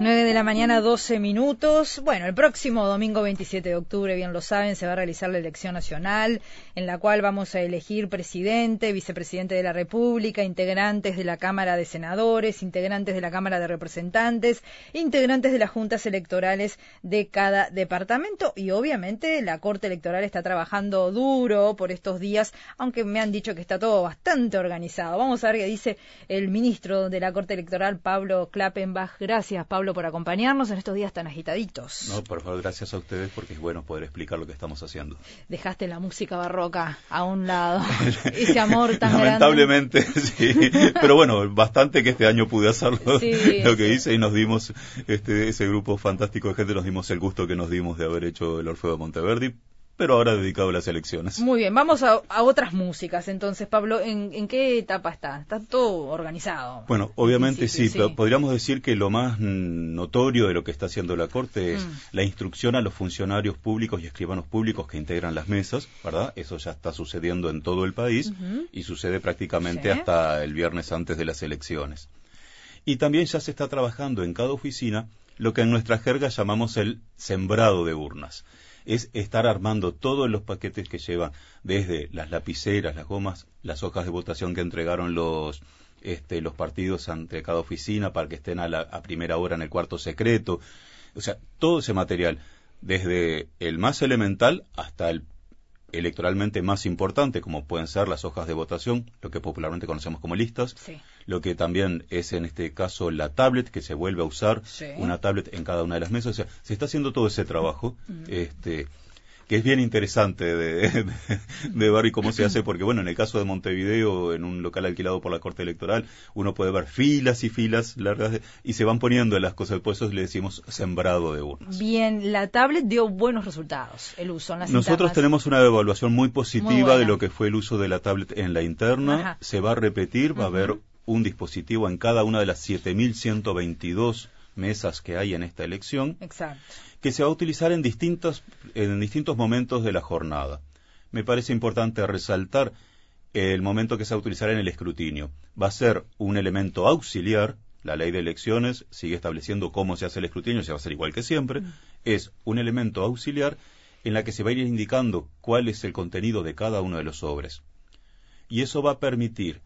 9 de la mañana, 12 minutos. Bueno, el próximo domingo 27 de octubre, bien lo saben, se va a realizar la elección nacional, en la cual vamos a elegir presidente, vicepresidente de la República, integrantes de la Cámara de Senadores, integrantes de la Cámara de Representantes, integrantes de las juntas electorales de cada departamento y obviamente la Corte Electoral está trabajando duro por estos días, aunque me han dicho que está todo bastante organizado. Vamos a ver qué dice el ministro de la Corte Electoral, Pablo Klappenbach. Gracias, Pablo por acompañarnos en estos días tan agitaditos. No, por favor, gracias a ustedes porque es bueno poder explicar lo que estamos haciendo. Dejaste la música barroca a un lado, ese amor tan Lamentablemente, sí. Pero bueno, bastante que este año pude hacerlo, lo que hice y nos dimos, este, ese grupo fantástico de gente, nos dimos el gusto que nos dimos de haber hecho el Orfeo de Monteverdi pero ahora dedicado a las elecciones. Muy bien, vamos a, otras músicas entonces, Pablo. ¿en, qué etapa está? ¿Está todo organizado? Bueno, obviamente sí, pero podríamos decir que lo más notorio de lo que está haciendo la Corte es mm. la instrucción a los funcionarios públicos y escribanos públicos que integran las mesas, ¿verdad? Eso ya está sucediendo en todo el país y sucede prácticamente hasta el viernes antes de las elecciones. Y también ya se está trabajando en cada oficina lo que en nuestra jerga llamamos el sembrado de urnas es estar armando todos los paquetes que llevan desde las lapiceras, las gomas, las hojas de votación que entregaron los este, los partidos ante cada oficina para que estén a, la, a primera hora en el cuarto secreto. O sea, todo ese material, desde el más elemental hasta el electoralmente más importante, como pueden ser las hojas de votación, lo que popularmente conocemos como listas, lo que también es en este caso la tablet, que se vuelve a usar, una tablet en cada una de las mesas, o sea, se está haciendo todo ese trabajo, este, que es bien interesante de, de, ver y cómo se hace, porque bueno, en el caso de Montevideo, en un local alquilado por la Corte Electoral, uno puede ver filas y filas largas y se van poniendo las cosas, por eso le decimos sembrado de urnas. Bien, la tablet dio buenos resultados, el uso en las Nosotros tenemos una evaluación muy positiva de lo que fue el uso de la tablet en la interna, se va a repetir, va a haber un dispositivo en cada una de las 7.122 mesas que hay en esta elección. Exacto que se va a utilizar en distintos, en distintos momentos de la jornada. Me parece importante resaltar el momento que se va a utilizar en el escrutinio. Va a ser un elemento auxiliar, la ley de elecciones sigue estableciendo cómo se hace el escrutinio, se va a hacer igual que siempre, mm. es un elemento auxiliar en la que se va a ir indicando cuál es el contenido de cada uno de los sobres. Y eso va a permitir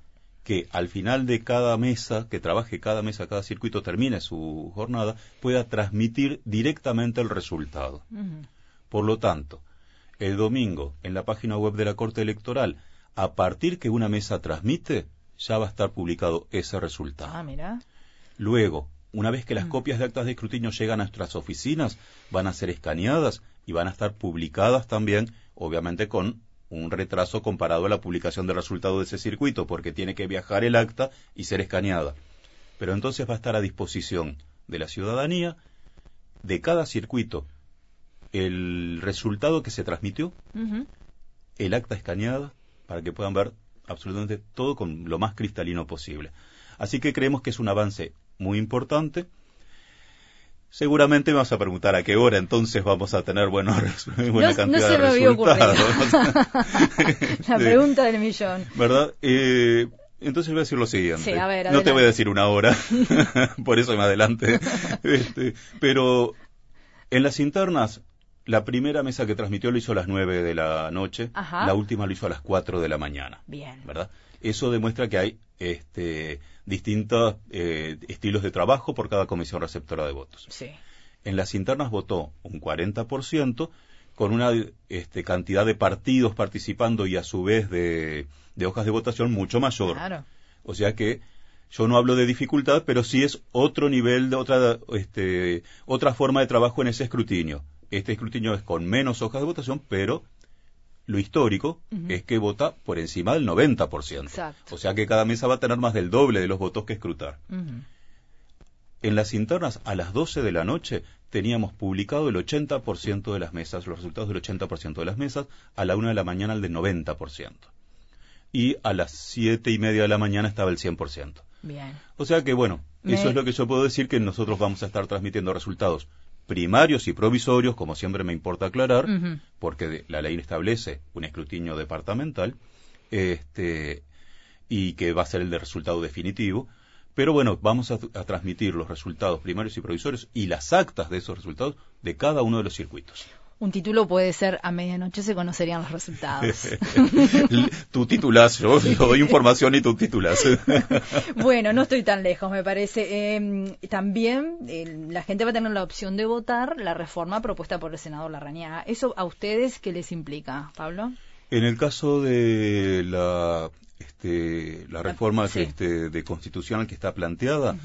que al final de cada mesa, que trabaje cada mesa, cada circuito, termine su jornada, pueda transmitir directamente el resultado. Por lo tanto, el domingo, en la página web de la Corte Electoral, a partir que una mesa transmite, ya va a estar publicado ese resultado. Ah, mira. Luego, una vez que las mm. copias de actas de escrutinio llegan a nuestras oficinas, van a ser escaneadas y van a estar publicadas también, obviamente con un retraso comparado a la publicación del resultado de ese circuito, porque tiene que viajar el acta y ser escaneada. Pero entonces va a estar a disposición de la ciudadanía, de cada circuito, el resultado que se transmitió, el acta escaneada, para que puedan ver absolutamente todo con lo más cristalino posible. Así que creemos que es un avance muy importante Seguramente me vas a preguntar a qué hora entonces vamos a tener buena cantidad no se de me resultados. La pregunta del millón. ¿Verdad? Eh, entonces voy a decir lo siguiente. no te voy a decir una hora, por eso me adelante. Este, pero en las internas, la primera mesa que transmitió lo hizo a las nueve de la noche, la última lo hizo a las cuatro de la mañana. Bien. ¿Verdad? Eso demuestra que hay este, distintos eh, estilos de trabajo por cada comisión receptora de votos. Sí. En las internas votó un 40%, con una este, cantidad de partidos participando y a su vez de, hojas de votación mucho mayor. Claro. O sea que yo no hablo de dificultad, pero sí es otro nivel de otra, este, otra forma de trabajo en ese escrutinio. Este escrutinio es con menos hojas de votación, pero lo histórico es que vota por encima del 90%. O sea que cada mesa va a tener más del doble de los votos que escrutar. En las internas, a las 12 de la noche, teníamos publicado el 80% de las mesas, los resultados del 80% de las mesas, a la 1 de la mañana el del 90%. Y a las 7 y media de la mañana estaba el 100%. Bien. O sea que, bueno, eso es lo que yo puedo decir, que nosotros vamos a estar transmitiendo resultados primarios y provisorios, como siempre me importa aclarar, porque la ley establece un escrutinio departamental, este, y que va a ser el de resultado definitivo. Pero bueno, vamos a, transmitir los resultados primarios y provisorios y las actas de esos resultados de cada uno de los circuitos. Un título puede ser a medianoche se conocerían los resultados. tu titulas, yo, doy información y tú titulas. bueno, no estoy tan lejos, me parece. Em, también la gente va a tener la opción de votar la reforma propuesta por el senador Larrañaga. ¿Eso a ustedes qué les implica, Pablo? En el caso de la, este, la reforma este, de constitucional que está planteada,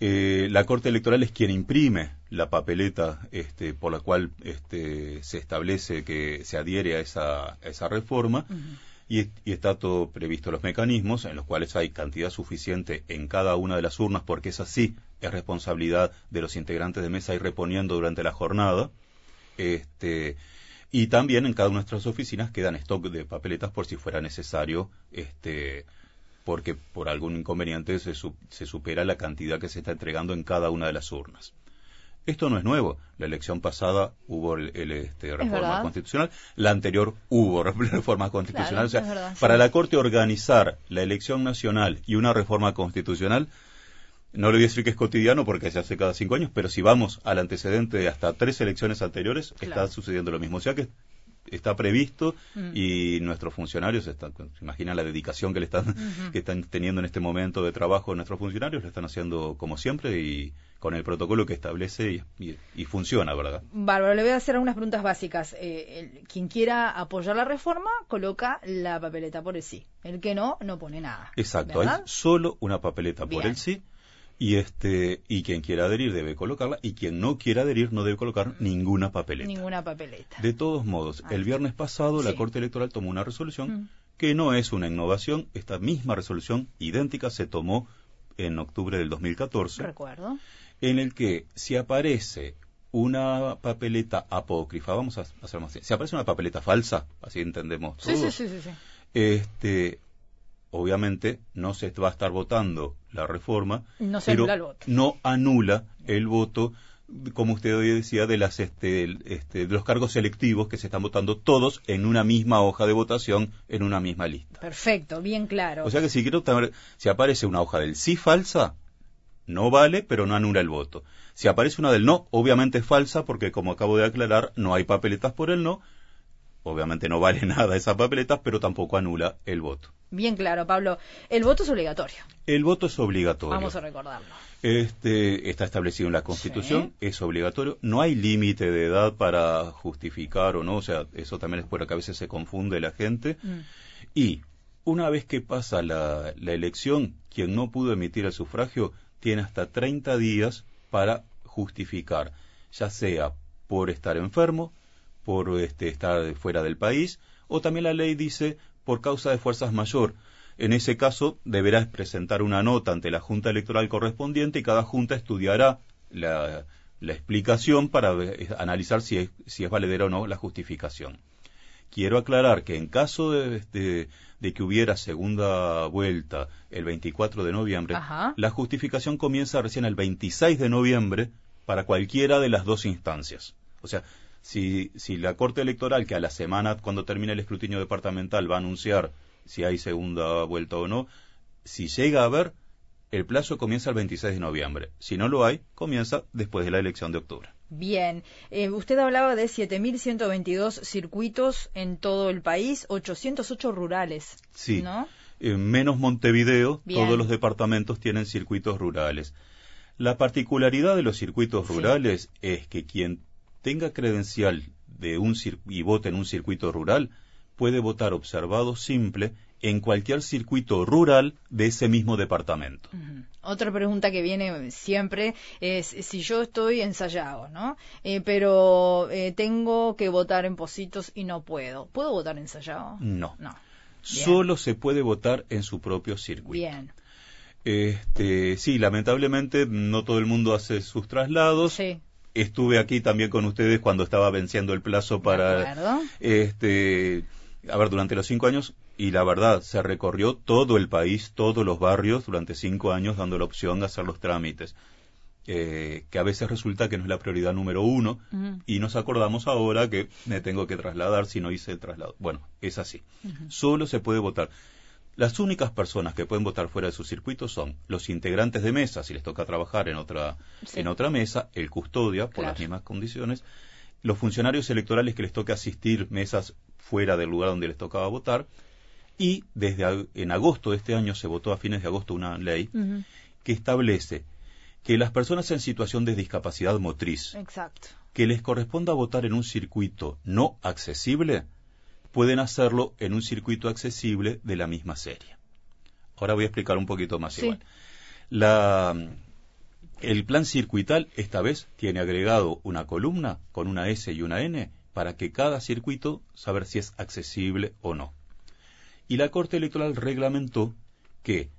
eh, la Corte Electoral es quien imprime la papeleta este, por la cual este, se establece que se adhiere a esa, esa reforma y, está todo previsto los mecanismos en los cuales hay cantidad suficiente en cada una de las urnas porque es así, es responsabilidad de los integrantes de mesa ir reponiendo durante la jornada. Este, y también en cada una de nuestras oficinas quedan stock de papeletas por si fuera necesario este, porque por algún inconveniente se, se supera la cantidad que se está entregando en cada una de las urnas. Esto no es nuevo. La elección pasada hubo el, este, reforma constitucional, la anterior hubo reforma constitucional. o sea, para la Corte organizar la elección nacional y una reforma constitucional, no le voy a decir que es cotidiano porque se hace cada cinco años, pero si vamos al antecedente de hasta tres elecciones anteriores, está sucediendo lo mismo. O sea que está previsto mm. y nuestros funcionarios están, se imagina la dedicación que le están que están teniendo en este momento de trabajo nuestros funcionarios lo están haciendo como siempre y con el protocolo que establece y, funciona, ¿verdad? Bárbaro, le voy a hacer algunas preguntas básicas. Eh, quien quiera apoyar la reforma coloca la papeleta por el sí. El que no, no pone nada. Exacto, hay solo una papeleta por el sí y este y quien quiera adherir debe colocarla y quien no quiera adherir no debe colocar ninguna papeleta. Ninguna papeleta. De todos modos, el ah. viernes pasado la Corte Electoral tomó una resolución mm. que no es una innovación, esta misma resolución idéntica se tomó en octubre del 2014. Recuerdo. En el que si aparece una papeleta apócrifa, vamos a hacer más, si aparece una papeleta falsa, así entendemos todos. Sí, sí, sí, sí. Este, obviamente no se va a estar votando la reforma, no pero voto. no anula el voto, como usted hoy decía, de las este, este, de los cargos selectivos que se están votando todos en una misma hoja de votación, en una misma lista. Perfecto, bien claro. O sea que si quiero si aparece una hoja del sí falsa, no vale, pero no anula el voto. Si aparece una del no, obviamente es falsa, porque como acabo de aclarar, no hay papeletas por el no, Obviamente no vale nada esa papeleta, pero tampoco anula el voto. Bien claro, Pablo. El voto es obligatorio. El voto es obligatorio. Vamos a recordarlo. Este, está establecido en la Constitución, es obligatorio. No hay límite de edad para justificar o no, o sea, eso también es por que a veces se confunde la gente. Mm. Y una vez que pasa la, la elección, quien no pudo emitir el sufragio tiene hasta 30 días para justificar, ya sea por estar enfermo, por este, estar fuera del país, o también la ley dice por causa de fuerzas mayor. En ese caso, deberá presentar una nota ante la Junta Electoral correspondiente y cada Junta estudiará la, explicación para analizar si es, si es valedera o no la justificación. Quiero aclarar que en caso de, de, que hubiera segunda vuelta el 24 de noviembre, la justificación comienza recién el 26 de noviembre para cualquiera de las dos instancias. O sea, si, si la Corte Electoral, que a la semana, cuando termine el escrutinio departamental, va a anunciar si hay segunda vuelta o no, si llega a haber, el plazo comienza el 26 de noviembre. Si no lo hay, comienza después de la elección de octubre. Bien, eh, usted hablaba de 7.122 circuitos en todo el país, 808 rurales. Sí, eh, menos Montevideo, todos los departamentos tienen circuitos rurales. La particularidad de los circuitos rurales es que quien tenga credencial de un y vote en un circuito rural, puede votar observado simple en cualquier circuito rural de ese mismo departamento. Otra pregunta que viene siempre es si yo estoy ensayado, ¿no? Eh, pero eh, tengo que votar en Positos y no puedo. ¿Puedo votar ensayado? No. No. Solo se puede votar en su propio circuito. Bien. Este, sí, lamentablemente no todo el mundo hace sus traslados. Sí estuve aquí también con ustedes cuando estaba venciendo el plazo para este a ver durante los cinco años y la verdad se recorrió todo el país todos los barrios durante cinco años dando la opción de hacer los trámites eh, que a veces resulta que no es la prioridad número uno y nos acordamos ahora que me tengo que trasladar si no hice el traslado. Bueno, es así. Solo se puede votar. Las únicas personas que pueden votar fuera de su circuito son los integrantes de mesa, si les toca trabajar en otra, en otra mesa, el custodia, por las mismas condiciones, los funcionarios electorales que les toque asistir mesas fuera del lugar donde les tocaba votar, y desde en agosto de este año se votó a fines de agosto una ley que establece que las personas en situación de discapacidad motriz que les corresponda votar en un circuito no accesible, pueden hacerlo en un circuito accesible de la misma serie. Ahora voy a explicar un poquito más igual. el plan circuital esta vez tiene agregado una columna con una S y una N para que cada circuito saber si es accesible o no. Y la Corte Electoral reglamentó que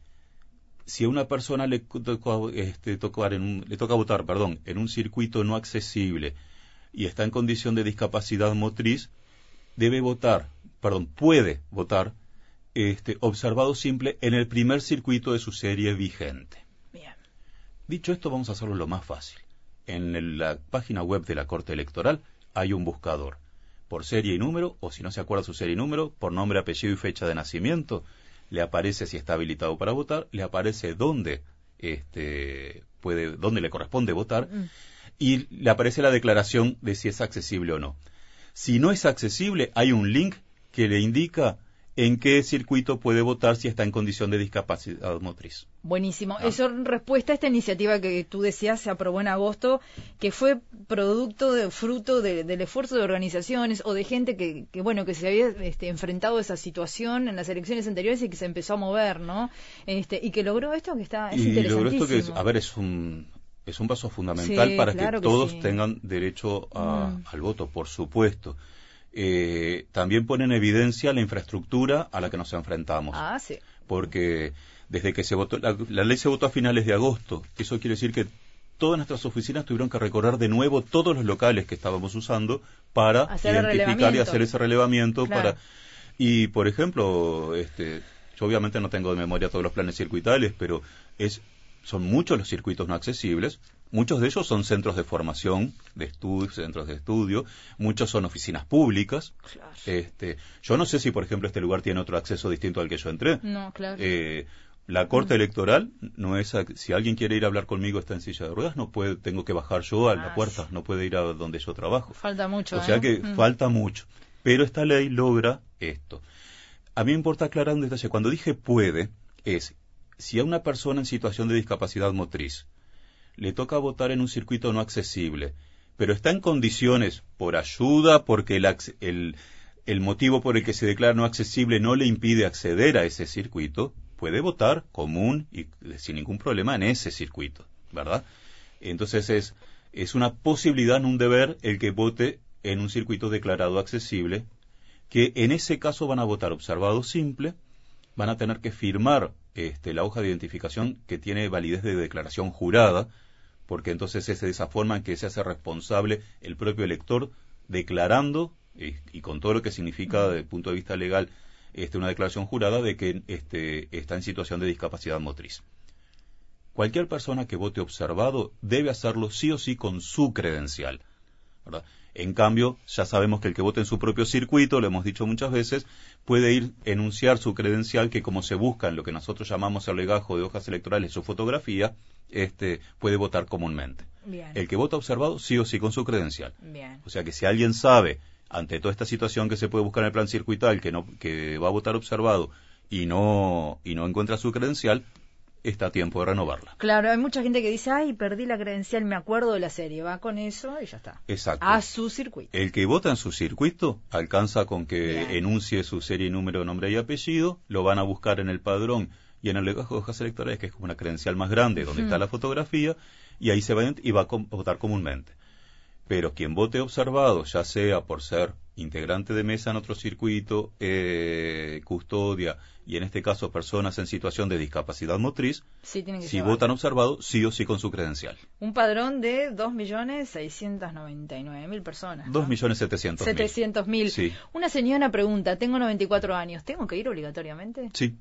si a una persona le, este, le toca votar perdón, en un circuito no accesible y está en condición de discapacidad motriz, debe votar, perdón, puede votar este, observado simple en el primer circuito de su serie vigente. Bien. Dicho esto, vamos a hacerlo lo más fácil. En la página web de la Corte Electoral hay un buscador por serie y número, o si no se acuerda su serie y número, por nombre, apellido y fecha de nacimiento, le aparece si está habilitado para votar, le aparece dónde este, puede, dónde le corresponde votar mm. y le aparece la declaración de si es accesible o no. Si no es accesible, hay un link que le indica en qué circuito puede votar si está en condición de discapacidad motriz. Buenísimo. Ah. Eso en respuesta a esta iniciativa que tú decías se aprobó en agosto, que fue producto de fruto del esfuerzo de organizaciones o de gente que, bueno que se había este, enfrentado a esa situación en las elecciones anteriores y que se empezó a mover, ¿no? Este, y que logró esto que está es y logró esto que a ver es un es un paso fundamental para que, todos tengan derecho mm. al voto, por supuesto eh, también pone en evidencia la infraestructura a la que nos enfrentamos. Ah, sí. Porque desde que se votó, la, ley se votó a finales de agosto. Eso quiere decir que todas nuestras oficinas tuvieron que recorrer de nuevo todos los locales que estábamos usando para identificar y hacer ese relevamiento. Para, y, por ejemplo, este, yo obviamente no tengo de memoria todos los planes circuitales, pero es, son muchos los circuitos no accesibles Muchos de ellos son centros de formación, de estudio, centros de estudio, muchos son oficinas públicas. Este, yo no sé si, por ejemplo, este lugar tiene otro acceso distinto al que yo entré. No, claro. Eh, la corte electoral no es si alguien quiere ir a hablar conmigo está en silla de ruedas no puede tengo que bajar yo a la ah, puerta no puede ir a donde yo trabajo falta mucho o sea ¿eh? que mm. falta mucho pero esta ley logra esto a mí me importa aclarar un detalle cuando dije puede es si a una persona en situación de discapacidad motriz le toca votar en un circuito no accesible, pero está en condiciones, por ayuda, porque el, motivo por el que se declara no accesible no le impide acceder a ese circuito, puede votar común y sin ningún problema en ese circuito, ¿verdad? Entonces es, es una posibilidad, no un deber, el que vote en un circuito declarado accesible, que en ese caso van a votar observado simple, van a tener que firmar este, la hoja de identificación que tiene validez de declaración jurada, porque entonces es de esa forma en que se hace responsable el propio elector declarando, y, con todo lo que significa desde el punto de vista legal este, una declaración jurada de que este, está en situación de discapacidad motriz. Cualquier persona que vote observado debe hacerlo sí o sí con su credencial. En cambio, ya sabemos que el que vote en su propio circuito, lo hemos dicho muchas veces, puede ir enunciar su credencial que como se busca en lo que nosotros llamamos el legajo de hojas electorales su fotografía, este, puede votar comúnmente. El que vota observado, sí o sí, con su credencial. O sea que si alguien sabe, ante toda esta situación que se puede buscar en el plan circuital, que, no, que va a votar observado y no, y no encuentra su credencial, está a tiempo de renovarla. Claro, hay mucha gente que dice, ay, perdí la credencial, me acuerdo de la serie, va con eso y ya está. Exacto. A su circuito. El que vota en su circuito alcanza con que enuncie su serie, número, nombre y apellido, lo van a buscar en el padrón y en el legajo de hojas electorales, que es como una credencial más grande, donde está la fotografía, y ahí se va y va a votar comúnmente. Pero quien vote observado, ya sea por ser integrante de mesa en otro circuito, eh, custodia, y en este caso personas en situación de discapacidad motriz, sí, que si votan observado, sí o sí con su credencial. Un padrón de 2.699.000 personas. ¿no? 2.700.000. 700.000. Sí. Una señora pregunta, tengo 94 años, ¿tengo que ir obligatoriamente? Sí.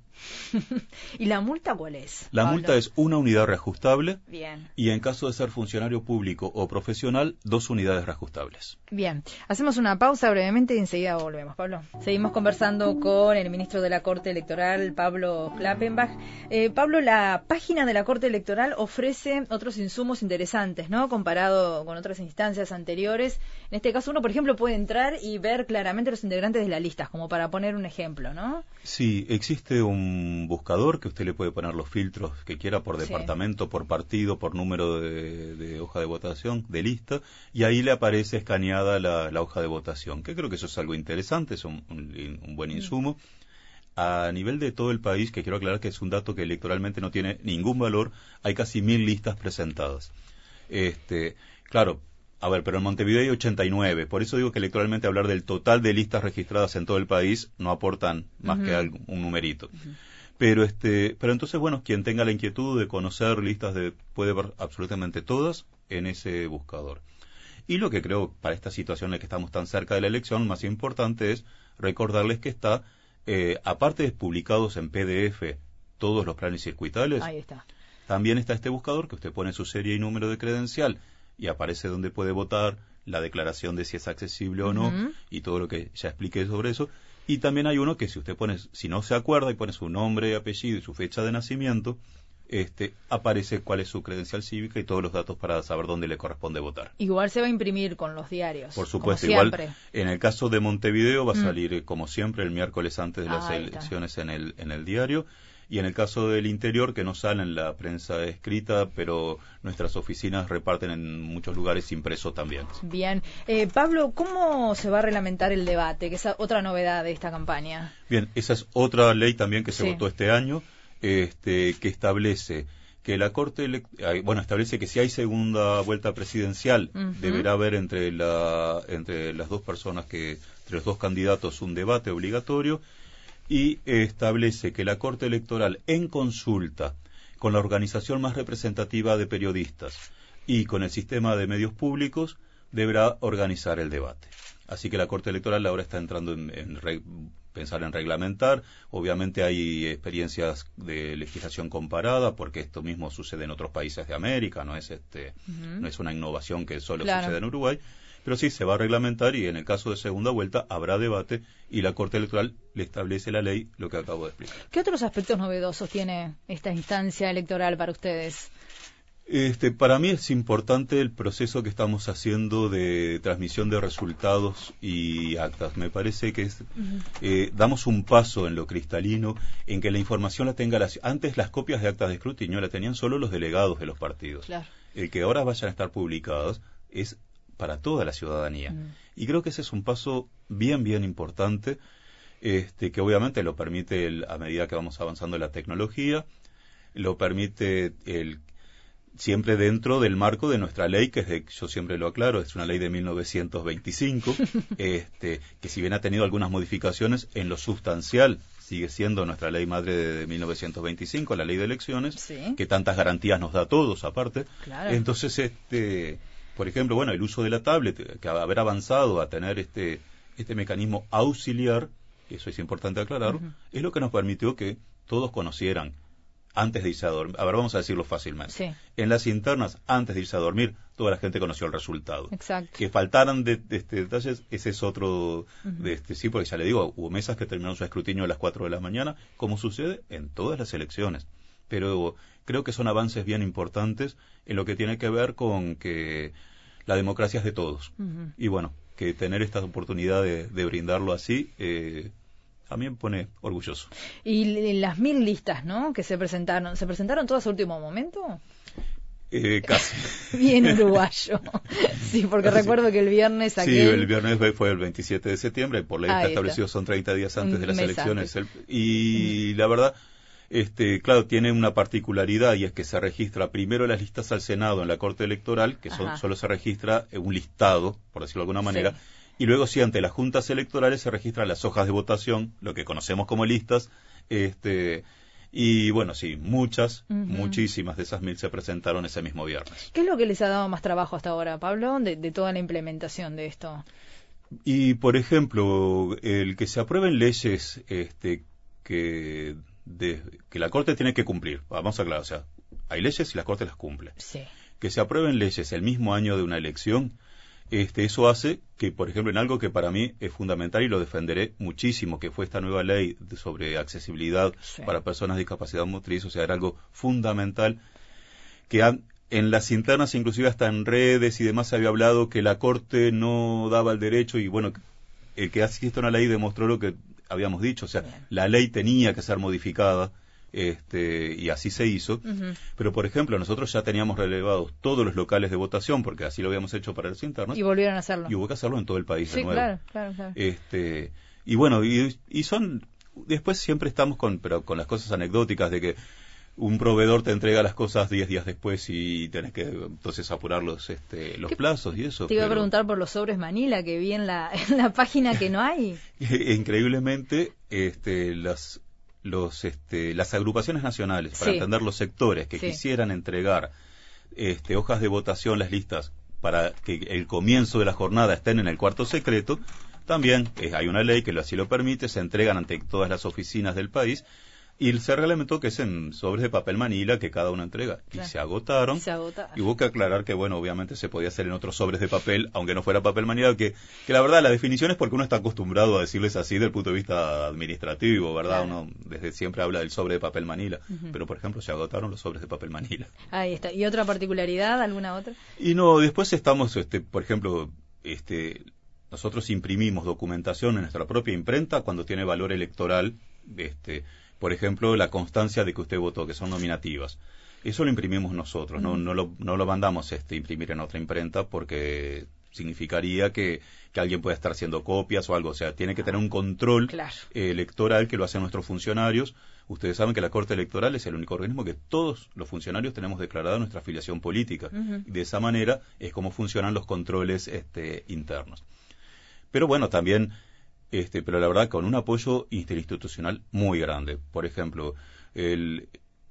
¿Y la multa cuál es? La multa es una unidad reajustable. Bien. Y en caso de ser funcionario público o profesional, dos unidades reajustables. Bien. Hacemos una pausa brevemente y enseguida volvemos, Pablo. Seguimos conversando con el ministro de la Corte Electoral Pablo Klappenbach. Eh, Pablo, la página de la Corte Electoral ofrece otros insumos interesantes, ¿no? Comparado con otras instancias anteriores. En este caso, uno, por ejemplo, puede entrar y ver claramente los integrantes de la lista, como para poner un ejemplo, ¿no? Sí, existe un buscador que usted le puede poner los filtros que quiera por departamento, por partido, por número de, hoja de votación, de lista, y ahí le aparece escaneada la, hoja de votación, que creo que eso es algo interesante, es un, buen mm. insumo a nivel de todo el país, que quiero aclarar que es un dato que electoralmente no tiene ningún valor, hay casi mil listas presentadas. Este, claro, a ver, pero en Montevideo hay 89, por eso digo que electoralmente hablar del total de listas registradas en todo el país no aportan más que un numerito. Pero este, pero entonces bueno, quien tenga la inquietud de conocer listas de puede ver absolutamente todas en ese buscador. Y lo que creo para esta situación en la que estamos tan cerca de la elección, más importante es recordarles que está eh, aparte de publicados en PDF todos los planes circuitales, también está este buscador que usted pone su serie y número de credencial y aparece donde puede votar, la declaración de si es accesible o no y todo lo que ya expliqué sobre eso. Y también hay uno que si usted pone, si no se acuerda y pone su nombre, apellido y su fecha de nacimiento, este, aparece cuál es su credencial cívica y todos los datos para saber dónde le corresponde votar. Igual se va a imprimir con los diarios. Por supuesto, igual en el caso de Montevideo va a mm. salir eh, como siempre el miércoles antes de las elecciones en el, en el diario. Y en el caso del interior, que no sale en la prensa escrita, pero nuestras oficinas reparten en muchos lugares impreso también. Bien. Eh, Pablo, ¿cómo se va a reglamentar el debate? Que es otra novedad de esta campaña. Bien, esa es otra ley también que se votó este año este, que establece que la Corte, bueno, establece que si hay segunda vuelta presidencial, deberá haber entre, la, entre las dos personas que, entre los dos candidatos, un debate obligatorio y establece que la Corte Electoral, en consulta con la organización más representativa de periodistas y con el sistema de medios públicos, deberá organizar el debate. Así que la Corte Electoral ahora está entrando en, en pensar en reglamentar. Obviamente hay experiencias de legislación comparada, porque esto mismo sucede en otros países de América, no es, este, no es una innovación que solo sucede en Uruguay. Pero sí, se va a reglamentar y en el caso de segunda vuelta habrá debate y la Corte Electoral le establece la ley, lo que acabo de explicar. ¿Qué otros aspectos novedosos tiene esta instancia electoral para ustedes? Este, para mí es importante el proceso que estamos haciendo de transmisión de resultados y actas. Me parece que eh, damos un paso en lo cristalino, en que la información la tenga la, antes las copias de actas de escrutinio la tenían solo los delegados de los partidos. El que ahora vayan a estar publicados es para toda la ciudadanía. Y creo que ese es un paso bien, bien importante, este, que obviamente lo permite a medida que vamos avanzando en la tecnología, lo permite el siempre dentro del marco de nuestra ley, que es de, yo siempre lo aclaro, es una ley de 1925, este, que si bien ha tenido algunas modificaciones, en lo sustancial sigue siendo nuestra ley madre de, 1925, la ley de elecciones, que tantas garantías nos da a todos aparte. Entonces, este, por ejemplo, bueno, el uso de la tablet, que haber avanzado a tener este, este mecanismo auxiliar, eso es importante aclarar, es lo que nos permitió que todos conocieran antes de irse a dormir. A ver, vamos a decirlo fácilmente. En las internas, antes de irse a dormir, toda la gente conoció el resultado. Exacto. Que faltaran de, este, detalles, ese es otro, de este, sí, porque ya le digo, hubo mesas que terminaron su escrutinio a las 4 de la mañana, como sucede en todas las elecciones. Pero creo que son avances bien importantes en lo que tiene que ver con que la democracia es de todos. Y bueno, que tener esta oportunidad de, brindarlo así, eh, a mí me pone orgulloso. ¿Y las mil listas, no? Que se presentaron, ¿se presentaron todas a último momento? Eh, casi. Bien uruguayo. sí, porque recuerdo que el viernes aquí. Sí, el viernes fue el 27 de septiembre, por ley está establecido, son 30 días antes de las elecciones. y la verdad, este, claro, tiene una particularidad y es que se registra primero las listas al Senado en la Corte Electoral, que solo se registra un listado, por decirlo de alguna manera, y luego sí ante las juntas electorales se registran las hojas de votación, lo que conocemos como listas, este, y bueno, sí, muchas, muchísimas de esas mil se presentaron ese mismo viernes. ¿Qué es lo que les ha dado más trabajo hasta ahora, Pablo, de, toda la implementación de esto? Y, por ejemplo, el que se aprueben leyes este, que, que la Corte tiene que cumplir. Vamos a aclarar, o sea, hay leyes y la Corte las cumple. Sí. Que se aprueben leyes el mismo año de una elección este, eso hace que, por ejemplo, en algo que para mí es fundamental y lo defenderé muchísimo, que fue esta nueva ley sobre accesibilidad para personas de discapacidad motriz, o sea, era algo fundamental que en las internas, inclusive hasta en redes y demás, se había hablado que la Corte no daba el derecho y, bueno, el que asiste a una ley demostró lo que habíamos dicho, o sea, la ley tenía que ser modificada este, y así se hizo. Pero, por ejemplo, nosotros ya teníamos relevados todos los locales de votación, porque así lo habíamos hecho para los internos. Y volvieron a hacerlo. Y hubo que hacerlo en todo el país de nuevo. Claro, claro, claro. Este, y bueno, y, son, después siempre estamos con, pero con las cosas anecdóticas de que un proveedor te entrega las cosas 10 días después y tenés que entonces apurar los, este, los plazos y eso. Te iba a preguntar por los sobres Manila que vi en la, en la página que no hay. Increíblemente, este, las, los, este, las agrupaciones nacionales, para entender los sectores que quisieran entregar este, hojas de votación, las listas, para que el comienzo de la jornada estén en el cuarto secreto, también eh, hay una ley que así lo permite, se entregan ante todas las oficinas del país y se reglamentó que es en sobres de papel manila que cada uno entrega. Y se agotaron. Y hubo que aclarar que, bueno, obviamente se podía hacer en otros sobres de papel, aunque no fuera papel manila, que, que la verdad la definición es porque uno está acostumbrado a decirles así desde el punto de vista administrativo, ¿verdad? Uno desde siempre habla del sobre de papel manila. Pero, por ejemplo, se agotaron los sobres de papel manila. Ahí está. ¿Y otra particularidad? ¿Alguna otra? Y no, después estamos, este, por ejemplo, este, nosotros imprimimos documentación en nuestra propia imprenta cuando tiene valor electoral, este, por ejemplo, la constancia de que usted votó, que son nominativas. Eso lo imprimimos nosotros, no, no, lo, no lo mandamos este, imprimir en otra imprenta porque significaría que, que, alguien puede estar haciendo copias o algo. O sea, tiene que tener un control electoral que lo hacen nuestros funcionarios. Ustedes saben que la Corte Electoral es el único organismo que todos los funcionarios tenemos declarada nuestra afiliación política. de esa manera es como funcionan los controles este, internos. Pero bueno, también este, pero la verdad con un apoyo interinstitucional muy grande. Por ejemplo, el,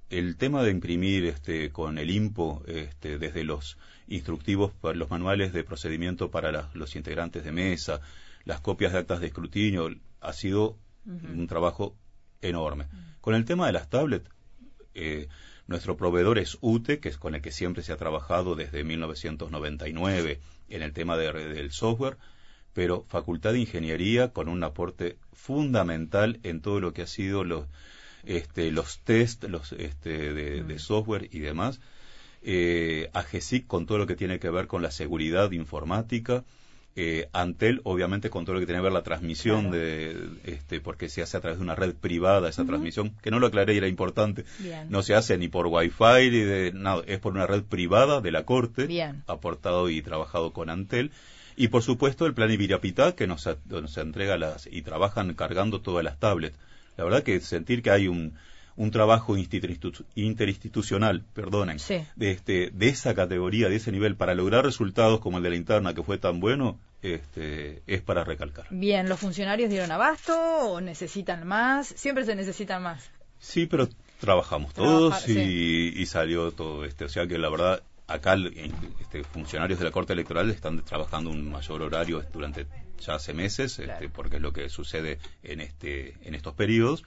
el tema de imprimir este, con el IMPO este, desde los instructivos, los manuales de procedimiento para los integrantes de mesa, las copias de actas de escrutinio, ha sido un trabajo enorme. Con el tema de las tablets, eh, nuestro proveedor es UTE, que es con el que siempre se ha trabajado desde 1999 en el tema del software pero Facultad de Ingeniería con un aporte fundamental en todo lo que ha sido los, este, los test los, este, de, mm. software y demás. Eh, AGESIC con todo lo que tiene que ver con la seguridad informática. Eh, Antel, obviamente, con todo lo que tiene que ver la transmisión de, este, porque se hace a través de una red privada esa transmisión, que no lo aclaré y era importante. No se hace ni por Wi-Fi ni de nada, es por una red privada de la Corte, aportado y trabajado con Antel. Y por supuesto el plan Ibirapitá, que nos, nos entrega las, y trabajan cargando todas las tablets. La verdad que sentir que hay un, un trabajo interinstitucional, perdonen, de, este, de esa categoría, de ese nivel, para lograr resultados como el de la interna, que fue tan bueno, este, es para recalcar. Bien, ¿los funcionarios dieron abasto o necesitan más? Siempre se necesitan más. Sí, pero trabajamos todos y, y, salió todo este. O sea que la verdad acá este, funcionarios de la Corte Electoral están trabajando un mayor horario durante ya hace meses, este, porque es lo que sucede en, este, en estos periodos.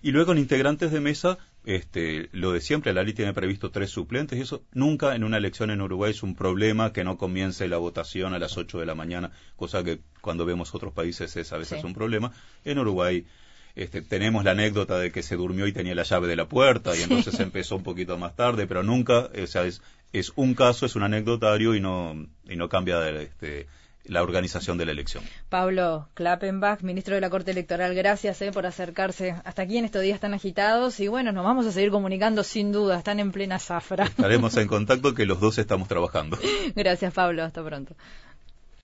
Y luego en integrantes de mesa, este, lo de siempre, la ley tiene previsto tres suplentes y eso nunca en una elección en Uruguay es un problema que no comience la votación a las 8 de la mañana, cosa que cuando vemos otros países es a veces un problema. En Uruguay este, tenemos la anécdota de que se durmió y tenía la llave de la puerta y entonces empezó un poquito más tarde, pero nunca, o sea, es, es un caso, es un anecdotario y no, y no cambia de, este, la organización de la elección. Pablo Klappenbach, ministro de la Corte Electoral, gracias eh, por acercarse hasta aquí en estos días tan agitados y bueno, nos vamos a seguir comunicando sin duda, están en plena zafra. Estaremos en contacto que los dos estamos trabajando. Gracias Pablo, hasta pronto.